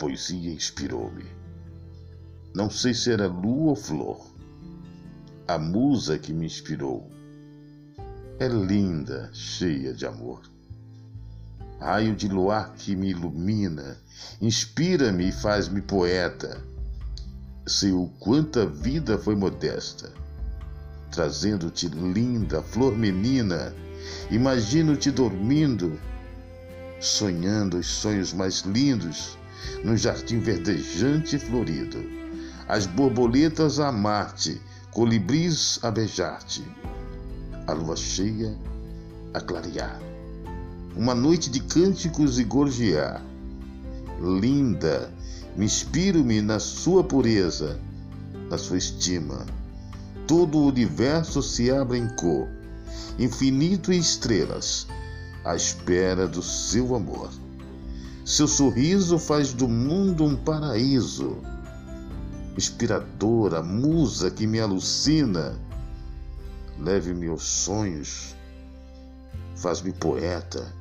poesia inspirou-me. Não sei se era lua ou flor. A musa que me inspirou é linda, cheia de amor. Raio de luar que me ilumina, inspira-me e faz-me poeta. Sei o quanto a vida foi modesta, trazendo-te linda flor menina. Imagino-te dormindo, sonhando os sonhos mais lindos num jardim verdejante e florido. As borboletas a amar-te, colibris a beijar-te, a lua cheia a clarear. Uma noite de cânticos e gorjear. Linda, me inspiro-me na sua pureza, na sua estima. Todo o universo se abre em cor, infinito e estrelas, à espera do seu amor. Seu sorriso faz do mundo um paraíso. Inspiradora, musa que me alucina, leve-me aos sonhos, faz-me poeta.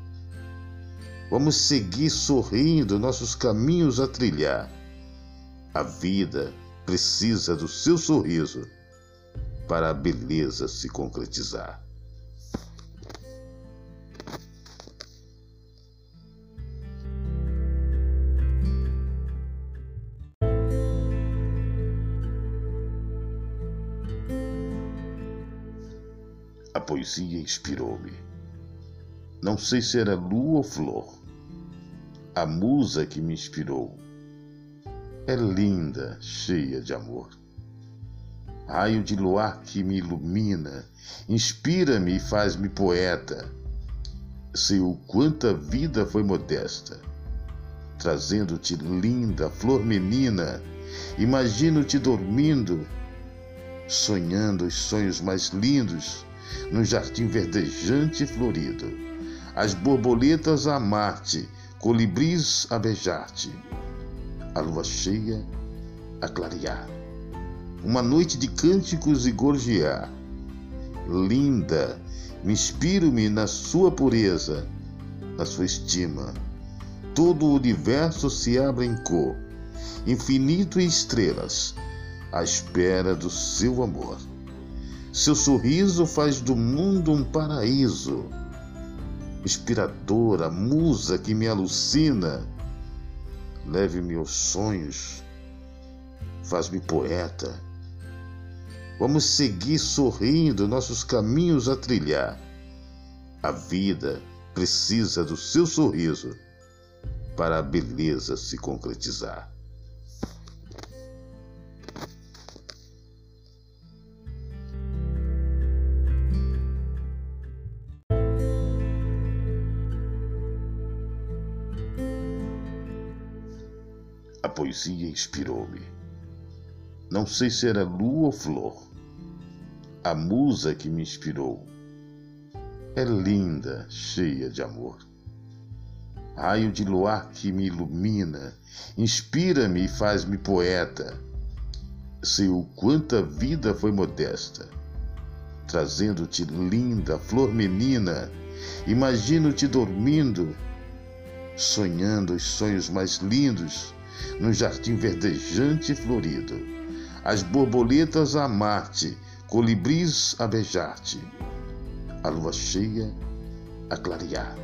Vamos seguir sorrindo nossos caminhos a trilhar. A vida precisa do seu sorriso para a beleza se concretizar. Poesia inspirou-me. Não sei se era lua ou flor. A musa que me inspirou é linda, cheia de amor. Raio de luar que me ilumina, inspira-me e faz-me poeta. Sei o quanto a vida foi modesta, trazendo-te linda flor menina. Imagino-te dormindo, sonhando os sonhos mais lindos num jardim verdejante e florido. As borboletas a amar-te, colibris a beijar-te, a lua cheia a clarear. Uma noite de cânticos e gorjear. Linda, me inspiro-me na sua pureza, na sua estima. Todo o universo se abre em cor, infinito e estrelas, à espera do seu amor. Seu sorriso faz do mundo um paraíso. Inspiradora, musa que me alucina, leve-me aos sonhos, faz-me poeta. Vamos seguir sorrindo nossos caminhos a trilhar. A vida precisa do seu sorriso para a beleza se concretizar. A poesia inspirou-me. Não sei se era lua ou flor. A musa que me inspirou é linda, cheia de amor. Raio de luar que me ilumina, inspira-me e faz-me poeta. Sei o quanto a vida foi modesta, trazendo-te linda flor menina. Imagino-te dormindo, sonhando os sonhos mais lindos num jardim verdejante e florido. As borboletas a amar-te, colibris a beijar-te, a lua cheia a clarear.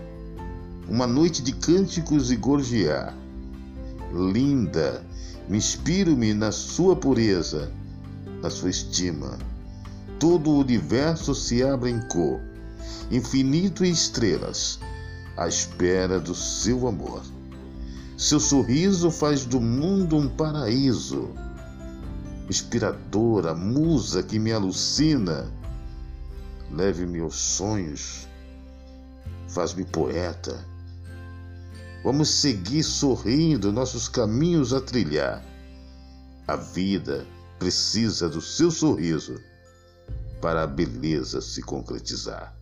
Uma noite de cânticos e gorjear. Linda, me inspiro-me na sua pureza, na sua estima. Todo o universo se abre em cor, infinito e estrelas, à espera do seu amor. Seu sorriso faz do mundo um paraíso. Inspiradora, musa que me alucina, leve-me aos sonhos, faz-me poeta. Vamos seguir sorrindo nossos caminhos a trilhar. A vida precisa do seu sorriso para a beleza se concretizar.